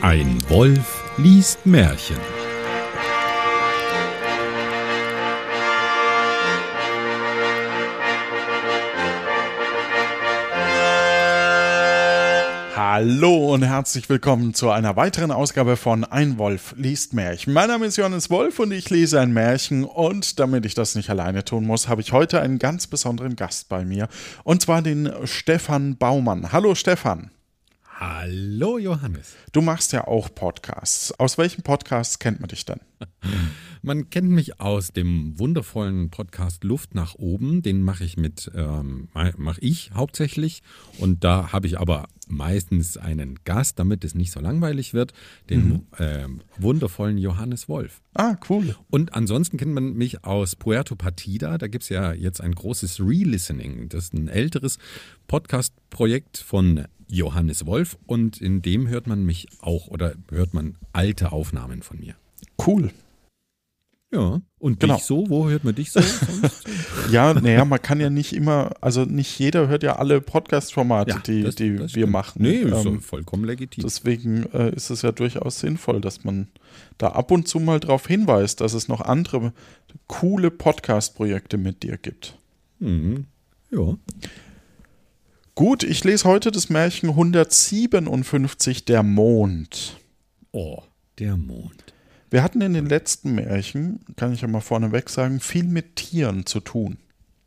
Ein Wolf liest Märchen. Hallo und herzlich willkommen zu einer weiteren Ausgabe von Ein Wolf liest Märchen. Mein Name ist Johannes Wolf und ich lese ein Märchen und damit ich das nicht alleine tun muss, habe ich heute einen ganz besonderen Gast bei mir und zwar den Stefan Baumann. Hallo Stefan. Hallo Johannes. Du machst ja auch Podcasts. Aus welchen Podcasts kennt man dich denn? Man kennt mich aus dem wundervollen Podcast Luft nach oben. Den mache ich mit, ähm, mache ich hauptsächlich. Und da habe ich aber meistens einen Gast, damit es nicht so langweilig wird, den mhm. äh, wundervollen Johannes Wolf. Ah, cool. Und ansonsten kennt man mich aus Puerto Partida. Da gibt es ja jetzt ein großes Re-Listening. Das ist ein älteres Podcast-Projekt von Johannes Wolf und in dem hört man mich auch oder hört man alte Aufnahmen von mir. Cool. Ja, und genau. dich so? Wo hört man dich so? ja, naja, man kann ja nicht immer, also nicht jeder hört ja alle Podcast-Formate, ja, die, das, die das wir machen. Nee, ist ähm, vollkommen legitim. Deswegen äh, ist es ja durchaus sinnvoll, dass man da ab und zu mal darauf hinweist, dass es noch andere coole Podcast-Projekte mit dir gibt. Mhm. Ja. Gut, ich lese heute das Märchen 157, der Mond. Oh, der Mond. Wir hatten in den letzten Märchen, kann ich ja mal vorneweg sagen, viel mit Tieren zu tun.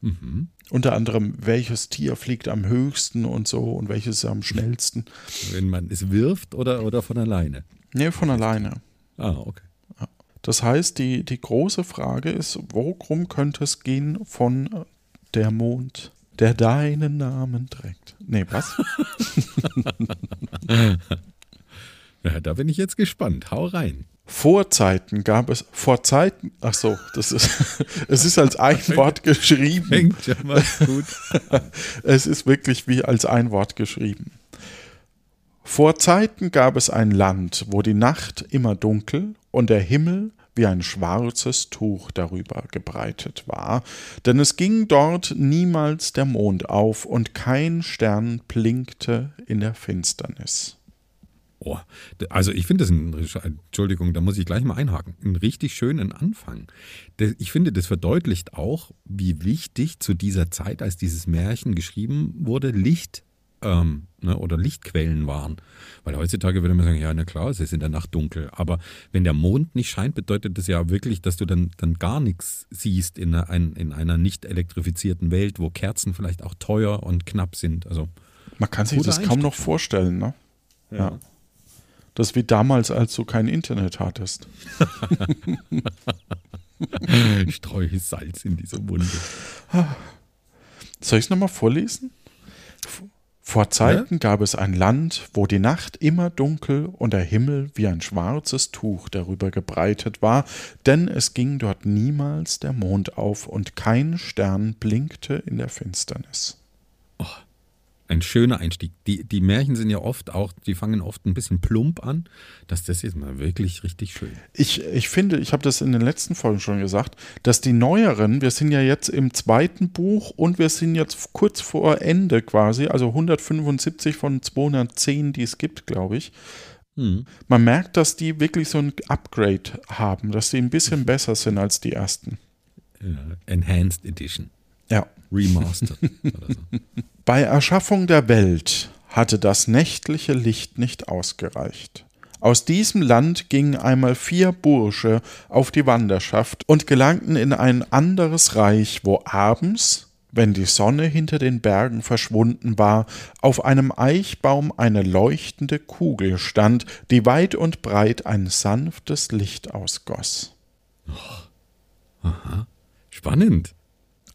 Mhm. Unter anderem, welches Tier fliegt am höchsten und so und welches am schnellsten. Wenn man es wirft oder, oder von alleine? Nee, von alleine. Ah, okay. Das heißt, die, die große Frage ist, worum könnte es gehen von der Mond, der deinen Namen trägt? Nee, was? ja, da bin ich jetzt gespannt. Hau rein. Vor Zeiten gab es, vor Zeiten, ach so, das ist, es ist als ein Wort geschrieben. Fängt ja mal gut. es ist wirklich wie als ein Wort geschrieben. Vor Zeiten gab es ein Land, wo die Nacht immer dunkel und der Himmel wie ein schwarzes Tuch darüber gebreitet war, denn es ging dort niemals der Mond auf und kein Stern blinkte in der Finsternis. Oh, also ich finde das ein, Entschuldigung, da muss ich gleich mal einhaken, einen richtig schönen Anfang. Ich finde, das verdeutlicht auch, wie wichtig zu dieser Zeit, als dieses Märchen geschrieben wurde, Licht ähm, ne, oder Lichtquellen waren. Weil heutzutage würde man sagen, ja, na klar, es ist in der Nacht dunkel. Aber wenn der Mond nicht scheint, bedeutet das ja wirklich, dass du dann, dann gar nichts siehst in einer, in einer nicht elektrifizierten Welt, wo Kerzen vielleicht auch teuer und knapp sind. Also man kann sich das kaum noch vorstellen, ne? ja. ja. Das wie damals, als du kein Internet hattest. Streue Salz in diese Wunde. Soll ich es nochmal vorlesen? Vor Zeiten ja? gab es ein Land, wo die Nacht immer dunkel und der Himmel wie ein schwarzes Tuch darüber gebreitet war, denn es ging dort niemals der Mond auf und kein Stern blinkte in der Finsternis. Oh, ein schöner Einstieg. Die, die Märchen sind ja oft auch, die fangen oft ein bisschen plump an. Das, das ist mal wirklich richtig schön. Ich, ich finde, ich habe das in den letzten Folgen schon gesagt, dass die neueren, wir sind ja jetzt im zweiten Buch und wir sind jetzt kurz vor Ende quasi, also 175 von 210, die es gibt, glaube ich. Hm. Man merkt, dass die wirklich so ein Upgrade haben, dass die ein bisschen mhm. besser sind als die ersten. Ja, Enhanced Edition. Ja. Remastered. so. Bei Erschaffung der Welt hatte das nächtliche Licht nicht ausgereicht. Aus diesem Land gingen einmal vier Bursche auf die Wanderschaft und gelangten in ein anderes Reich, wo abends, wenn die Sonne hinter den Bergen verschwunden war, auf einem Eichbaum eine leuchtende Kugel stand, die weit und breit ein sanftes Licht ausgoss. Oh. Aha. Spannend.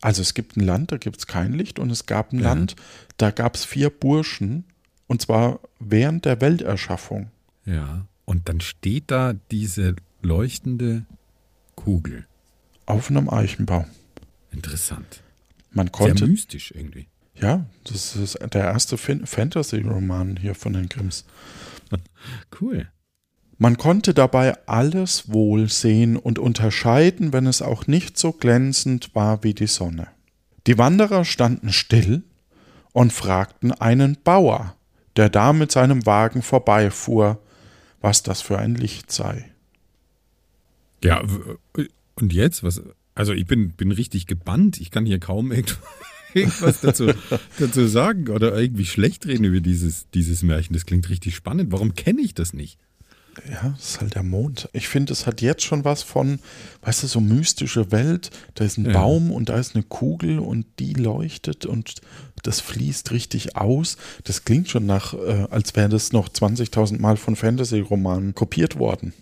Also es gibt ein Land, da gibt es kein Licht und es gab ein ja. Land, da gab es vier Burschen und zwar während der Welterschaffung. Ja, und dann steht da diese leuchtende Kugel. Auf einem Eichenbaum. Interessant. Man konnte, Sehr mystisch irgendwie. Ja, das ist der erste Fantasy-Roman hier von den Grimms. cool. Man konnte dabei alles wohl sehen und unterscheiden, wenn es auch nicht so glänzend war wie die Sonne. Die Wanderer standen still und fragten einen Bauer, der da mit seinem Wagen vorbeifuhr, was das für ein Licht sei. Ja, und jetzt? Was? Also ich bin, bin richtig gebannt. Ich kann hier kaum irgendwas dazu, dazu sagen oder irgendwie schlecht reden über dieses, dieses Märchen. Das klingt richtig spannend. Warum kenne ich das nicht? Ja, das ist halt der Mond. Ich finde, es hat jetzt schon was von, weißt du, so mystische Welt. Da ist ein ja. Baum und da ist eine Kugel und die leuchtet und das fließt richtig aus. Das klingt schon nach, äh, als wäre das noch 20.000 Mal von Fantasy-Romanen kopiert worden.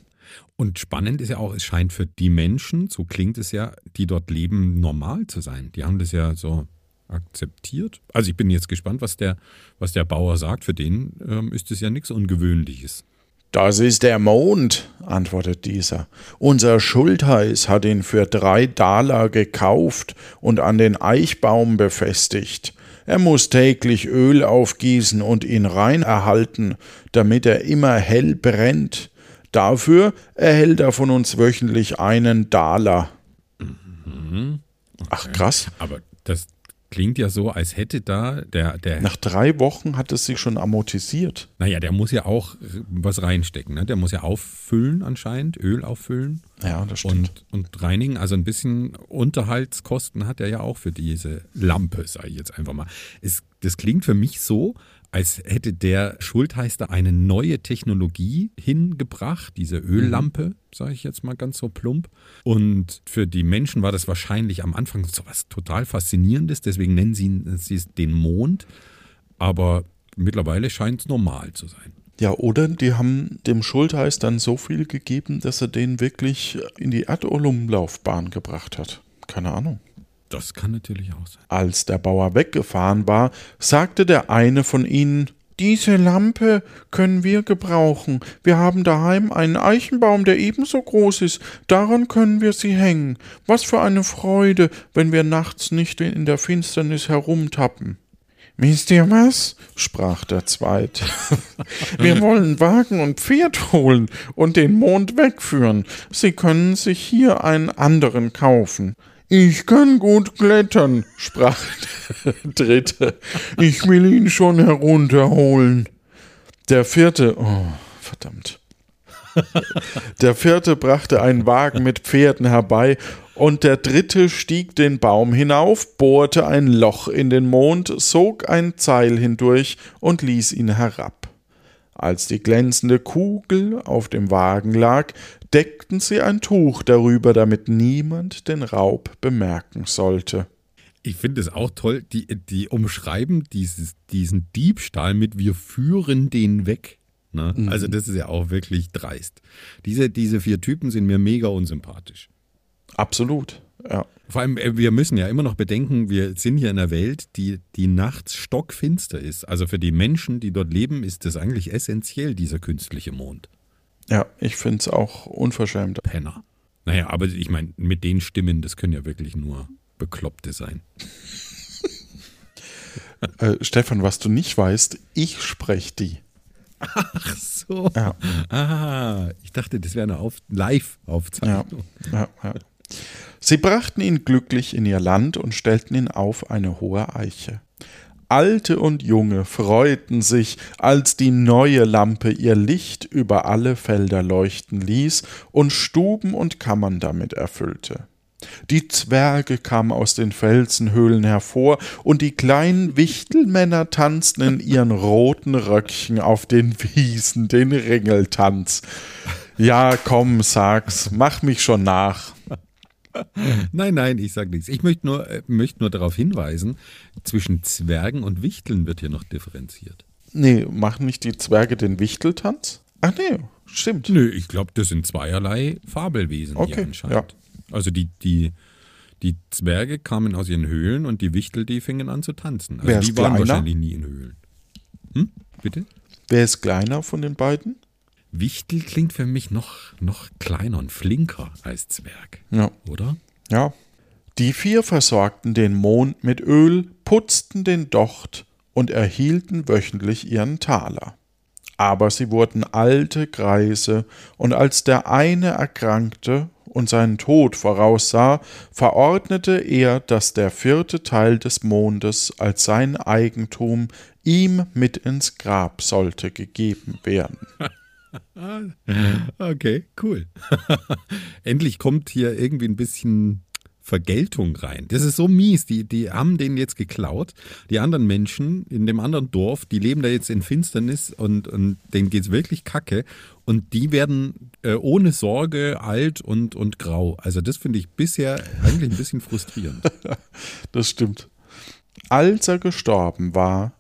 Und spannend ist ja auch, es scheint für die Menschen, so klingt es ja, die dort leben, normal zu sein. Die haben das ja so akzeptiert. Also ich bin jetzt gespannt, was der, was der Bauer sagt. Für den ähm, ist es ja nichts Ungewöhnliches. Das ist der Mond, antwortet dieser. Unser Schultheiß hat ihn für drei Daler gekauft und an den Eichbaum befestigt. Er muss täglich Öl aufgießen und ihn rein erhalten, damit er immer hell brennt. Dafür erhält er von uns wöchentlich einen Daler. Mhm. Okay. Ach krass. Aber das, klingt ja so, als hätte da der, der. Nach drei Wochen hat es sich schon amortisiert. Naja, der muss ja auch was reinstecken. Ne? Der muss ja auffüllen anscheinend, Öl auffüllen. Ja, das stimmt. Und, und reinigen. Also ein bisschen Unterhaltskosten hat er ja auch für diese Lampe, sage ich jetzt einfach mal. Es, das klingt für mich so, als hätte der Schultheister eine neue Technologie hingebracht, diese Öllampe, sage ich jetzt mal ganz so plump. Und für die Menschen war das wahrscheinlich am Anfang so was total Faszinierendes, deswegen nennen sie, sie es den Mond. Aber mittlerweile scheint es normal zu sein. Ja, oder die haben dem Schultheiß dann so viel gegeben, dass er den wirklich in die Erdumlaufbahn gebracht hat. Keine Ahnung. Das kann natürlich auch sein. Als der Bauer weggefahren war, sagte der eine von ihnen Diese Lampe können wir gebrauchen. Wir haben daheim einen Eichenbaum, der ebenso groß ist. Daran können wir sie hängen. Was für eine Freude, wenn wir nachts nicht in der Finsternis herumtappen. Wisst ihr was? sprach der Zweite. Wir wollen Wagen und Pferd holen und den Mond wegführen. Sie können sich hier einen anderen kaufen. Ich kann gut klettern, sprach der Dritte. Ich will ihn schon herunterholen. Der Vierte, oh, verdammt. Der Vierte brachte einen Wagen mit Pferden herbei, und der Dritte stieg den Baum hinauf, bohrte ein Loch in den Mond, sog ein Seil hindurch und ließ ihn herab. Als die glänzende Kugel auf dem Wagen lag, deckten sie ein Tuch darüber, damit niemand den Raub bemerken sollte. Ich finde es auch toll, die, die umschreiben dieses, diesen Diebstahl mit wir führen den weg. Ne? Mhm. Also das ist ja auch wirklich dreist. Diese, diese vier Typen sind mir mega unsympathisch. Absolut, ja. Vor allem, äh, wir müssen ja immer noch bedenken, wir sind hier in einer Welt, die, die nachts stockfinster ist. Also für die Menschen, die dort leben, ist das eigentlich essentiell, dieser künstliche Mond. Ja, ich finde es auch unverschämt. Penner. Naja, aber ich meine, mit den Stimmen, das können ja wirklich nur Bekloppte sein. äh, Stefan, was du nicht weißt, ich spreche die. Ach so. Ja. Ah, ich dachte, das wäre eine Auf Live-Aufzeichnung. Ja, ja. Sie brachten ihn glücklich in ihr Land und stellten ihn auf eine hohe Eiche. Alte und Junge freuten sich, als die neue Lampe ihr Licht über alle Felder leuchten ließ und Stuben und Kammern damit erfüllte. Die Zwerge kamen aus den Felsenhöhlen hervor, und die kleinen Wichtelmänner tanzten in ihren roten Röckchen auf den Wiesen den Ringeltanz. Ja, komm, sag's, mach mich schon nach. Nein, nein, ich sage nichts. Ich möchte nur, äh, möchte nur darauf hinweisen, zwischen Zwergen und Wichteln wird hier noch differenziert. Nee, machen nicht die Zwerge den Wichteltanz? Ach nee, stimmt. Nö, ich glaube, das sind zweierlei Fabelwesen okay, hier anscheinend. Ja. Also die, die, die Zwerge kamen aus ihren Höhlen und die Wichtel, die fingen an zu tanzen. Also Wer die waren kleiner? wahrscheinlich nie in Höhlen. Hm? Bitte? Wer ist kleiner von den beiden? Wichtel klingt für mich noch, noch kleiner und flinker als Zwerg. Ja. Oder? Ja. Die vier versorgten den Mond mit Öl, putzten den Docht und erhielten wöchentlich ihren Taler. Aber sie wurden alte Greise, und als der eine erkrankte und seinen Tod voraussah, verordnete er, dass der vierte Teil des Mondes als sein Eigentum ihm mit ins Grab sollte gegeben werden. okay, cool. Endlich kommt hier irgendwie ein bisschen Vergeltung rein. Das ist so mies. Die, die haben den jetzt geklaut. Die anderen Menschen in dem anderen Dorf, die leben da jetzt in Finsternis und, und denen geht es wirklich kacke. Und die werden äh, ohne Sorge alt und, und grau. Also das finde ich bisher eigentlich ein bisschen frustrierend. das stimmt. Als er gestorben war,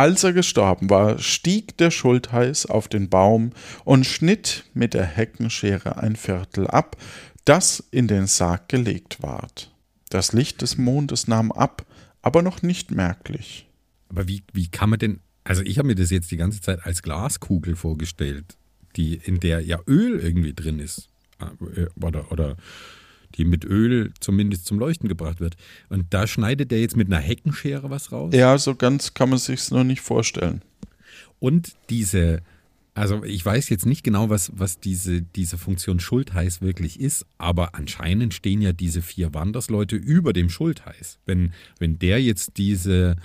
als er gestorben war, stieg der Schultheiß auf den Baum und schnitt mit der Heckenschere ein Viertel ab, das in den Sarg gelegt ward. Das Licht des Mondes nahm ab, aber noch nicht merklich. Aber wie, wie kann man denn, also ich habe mir das jetzt die ganze Zeit als Glaskugel vorgestellt, die, in der ja Öl irgendwie drin ist. Äh, oder, oder die mit Öl zumindest zum Leuchten gebracht wird. Und da schneidet er jetzt mit einer Heckenschere was raus. Ja, so ganz kann man sich noch nicht vorstellen. Und diese, also ich weiß jetzt nicht genau, was, was diese, diese Funktion Schultheiß wirklich ist, aber anscheinend stehen ja diese vier Wandersleute über dem Schultheiß. Wenn, wenn der jetzt diese,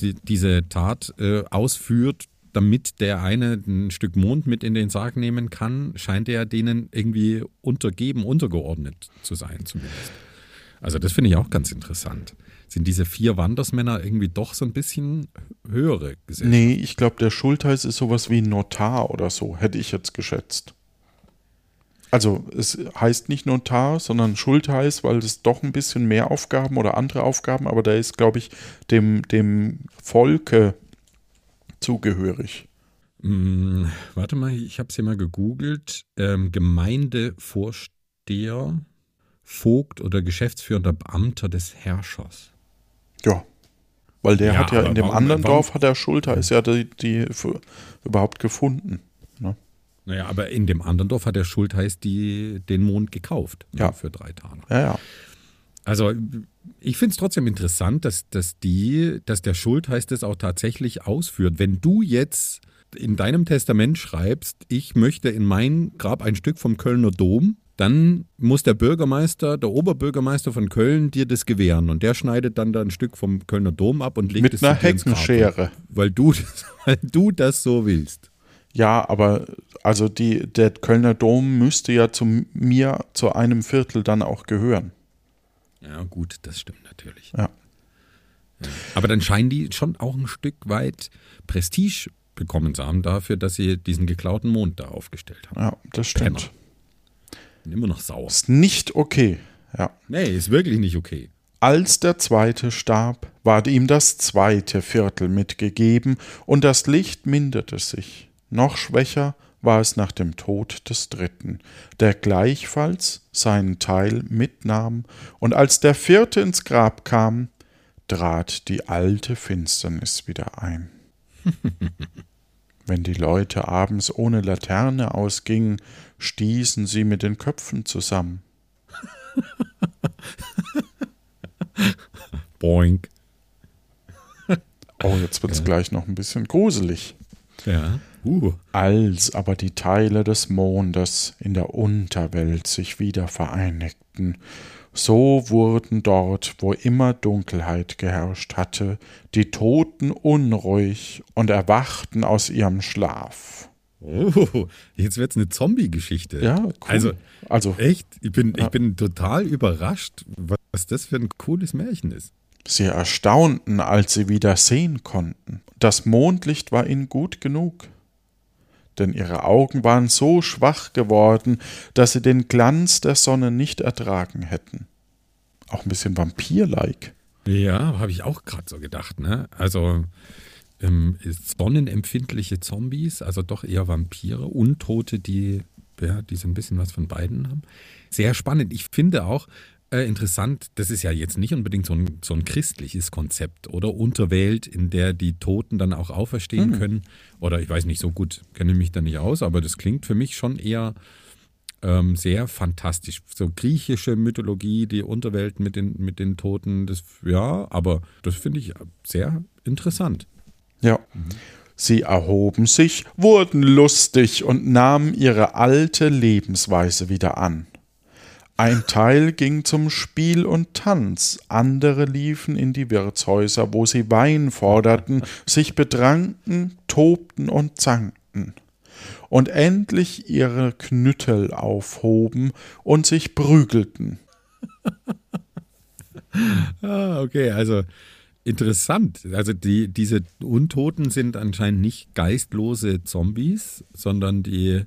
die, diese Tat äh, ausführt, damit der eine ein Stück Mond mit in den Sarg nehmen kann, scheint er denen irgendwie untergeben, untergeordnet zu sein zumindest. Also das finde ich auch ganz interessant sind diese vier Wandersmänner irgendwie doch so ein bisschen höhere Gesellschaft. Nee, ich glaube, der Schultheiß ist sowas wie Notar oder so, hätte ich jetzt geschätzt. Also es heißt nicht Notar, sondern Schultheiß, weil es doch ein bisschen mehr Aufgaben oder andere Aufgaben, aber der ist, glaube ich, dem, dem Volke zugehörig. Hm, warte mal, ich habe es hier mal gegoogelt. Ähm, Gemeindevorsteher, Vogt oder geschäftsführender Beamter des Herrschers. Ja. Weil der ja, hat ja in dem warum, anderen warum? Dorf hat der Schulter, ist ja die, die überhaupt gefunden. Ne? Naja, aber in dem anderen Dorf hat der Schultheiß die, den Mond gekauft ne, ja. für drei Tage. Ja, ja. Also ich finde es trotzdem interessant, dass, dass, die, dass der Schultheiß das auch tatsächlich ausführt. Wenn du jetzt in deinem Testament schreibst, ich möchte in mein Grab ein Stück vom Kölner Dom, dann muss der Bürgermeister, der Oberbürgermeister von Köln dir das gewähren und der schneidet dann da ein Stück vom Kölner Dom ab und legt Mit es einer Heckenschere. Weil du, weil du das so willst. Ja, aber also die, der Kölner Dom müsste ja zu mir, zu einem Viertel dann auch gehören. Ja, gut, das stimmt natürlich. Ja. ja. Aber dann scheinen die schon auch ein Stück weit Prestige bekommen zu haben dafür, dass sie diesen geklauten Mond da aufgestellt haben. Ja, das stimmt. Bin immer noch sauer. Ist nicht okay. Ja. Nee, ist wirklich nicht okay. Als der zweite starb, ward ihm das zweite Viertel mitgegeben, und das Licht minderte sich. Noch schwächer war es nach dem Tod des dritten, der gleichfalls seinen Teil mitnahm, und als der vierte ins Grab kam, trat die alte Finsternis wieder ein. Wenn die Leute abends ohne Laterne ausgingen, stießen sie mit den Köpfen zusammen. Boink. Oh, jetzt wird es ja. gleich noch ein bisschen gruselig. Ja. Uh. Als aber die Teile des Mondes in der Unterwelt sich wieder vereinigten, so wurden dort, wo immer Dunkelheit geherrscht hatte, die Toten unruhig und erwachten aus ihrem Schlaf. Oh, jetzt wird es eine Zombie-Geschichte. Ja, cool. Also, also echt, ich bin, ja. ich bin total überrascht, was das für ein cooles Märchen ist. Sie erstaunten, als sie wieder sehen konnten. Das Mondlicht war ihnen gut genug denn ihre Augen waren so schwach geworden, dass sie den Glanz der Sonne nicht ertragen hätten. Auch ein bisschen Vampir-like. Ja, habe ich auch gerade so gedacht. Ne? Also ähm, sonnenempfindliche Zombies, also doch eher Vampire, Untote, die, ja, die so ein bisschen was von beiden haben. Sehr spannend. Ich finde auch, äh, interessant, das ist ja jetzt nicht unbedingt so ein, so ein christliches Konzept oder Unterwelt, in der die Toten dann auch auferstehen mhm. können. Oder ich weiß nicht, so gut kenne mich da nicht aus, aber das klingt für mich schon eher ähm, sehr fantastisch. So griechische Mythologie, die Unterwelt mit den, mit den Toten, das ja, aber das finde ich sehr interessant. Ja. Mhm. Sie erhoben sich, wurden lustig und nahmen ihre alte Lebensweise wieder an. Ein Teil ging zum Spiel und Tanz, andere liefen in die Wirtshäuser, wo sie Wein forderten, sich betranken, tobten und zankten und endlich ihre Knüttel aufhoben und sich prügelten. ah, okay, also interessant. Also die, diese Untoten sind anscheinend nicht geistlose Zombies, sondern die,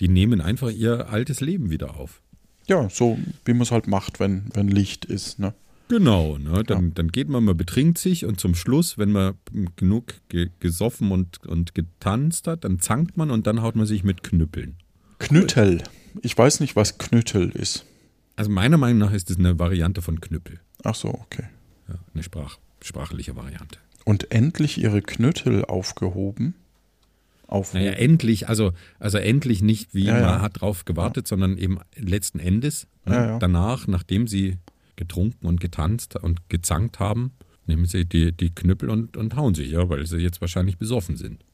die nehmen einfach ihr altes Leben wieder auf. Ja, so wie man es halt macht, wenn, wenn Licht ist. Ne? Genau, ne? dann, ja. dann geht man, man betrinkt sich und zum Schluss, wenn man genug ge gesoffen und, und getanzt hat, dann zankt man und dann haut man sich mit Knüppeln. Knüttel. Ich weiß nicht, was Knüttel ist. Also meiner Meinung nach ist es eine Variante von Knüppel. Ach so, okay. Ja, eine Sprach, sprachliche Variante. Und endlich ihre Knüttel aufgehoben? Aufhoben. Naja, endlich, also, also endlich nicht, wie ja, man ja. hat drauf gewartet, sondern eben letzten Endes, ne, danach, nachdem sie getrunken und getanzt und gezankt haben, nehmen sie die, die Knüppel und, und hauen sich, ja, weil sie jetzt wahrscheinlich besoffen sind.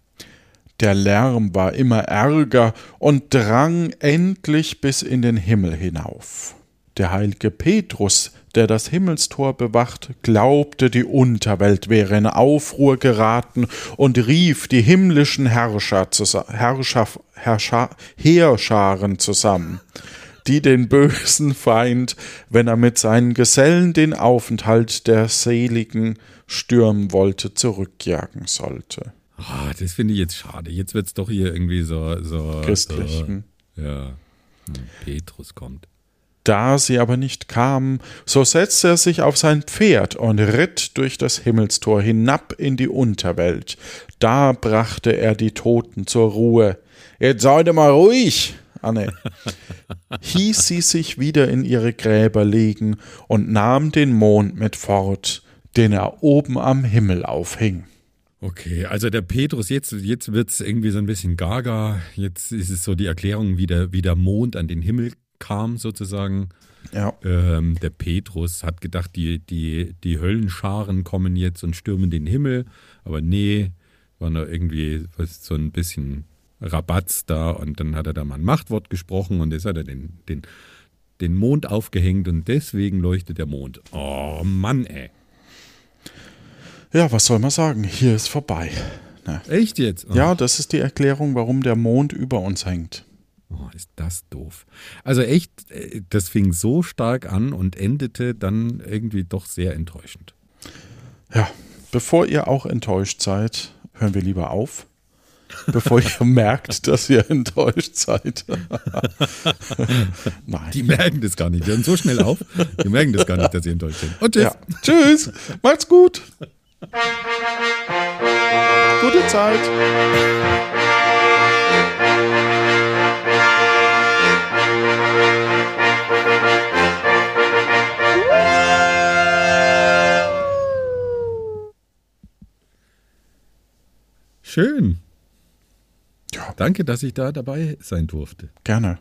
Der Lärm war immer ärger und drang endlich bis in den Himmel hinauf. Der heilige Petrus, der das Himmelstor bewacht, glaubte, die Unterwelt wäre in Aufruhr geraten und rief die himmlischen Herrscher, Herrscher, Herrscher Heerscharen zusammen die den bösen Feind, wenn er mit seinen Gesellen den Aufenthalt der Seligen stürmen wollte, zurückjagen sollte. Oh, das finde ich jetzt schade. Jetzt wird es doch hier irgendwie so. so Christlich. So, hm. ja. Hm, Petrus kommt. Da sie aber nicht kamen, so setzte er sich auf sein Pferd und ritt durch das Himmelstor hinab in die Unterwelt. Da brachte er die Toten zur Ruhe. Jetzt seid mal ruhig, Anne, hieß sie sich wieder in ihre Gräber legen und nahm den Mond mit fort, den er oben am Himmel aufhing. Okay, also der Petrus, jetzt, jetzt wird es irgendwie so ein bisschen gaga. Jetzt ist es so die Erklärung, wie der, wie der Mond an den Himmel kam, sozusagen. Ja. Ähm, der Petrus hat gedacht, die, die, die Höllenscharen kommen jetzt und stürmen den Himmel. Aber nee, war da irgendwie was, so ein bisschen Rabatz da und dann hat er da mal ein Machtwort gesprochen und jetzt hat er den, den, den Mond aufgehängt und deswegen leuchtet der Mond. Oh Mann, ey. Ja, was soll man sagen? Hier ist vorbei. Na. Echt jetzt? Oh. Ja, das ist die Erklärung, warum der Mond über uns hängt. Oh, ist das doof. Also echt, äh, das fing so stark an und endete dann irgendwie doch sehr enttäuschend. Ja, bevor ihr auch enttäuscht seid, hören wir lieber auf bevor ihr merkt, dass ihr enttäuscht seid. Nein. Die merken das gar nicht. Die hören so schnell auf, die merken das gar nicht, dass sie enttäuscht sind. Und tschüss. Ja. Tschüss. Macht's gut. Gute Zeit. Schön. Ja. Danke, dass ich da dabei sein durfte. Gerne.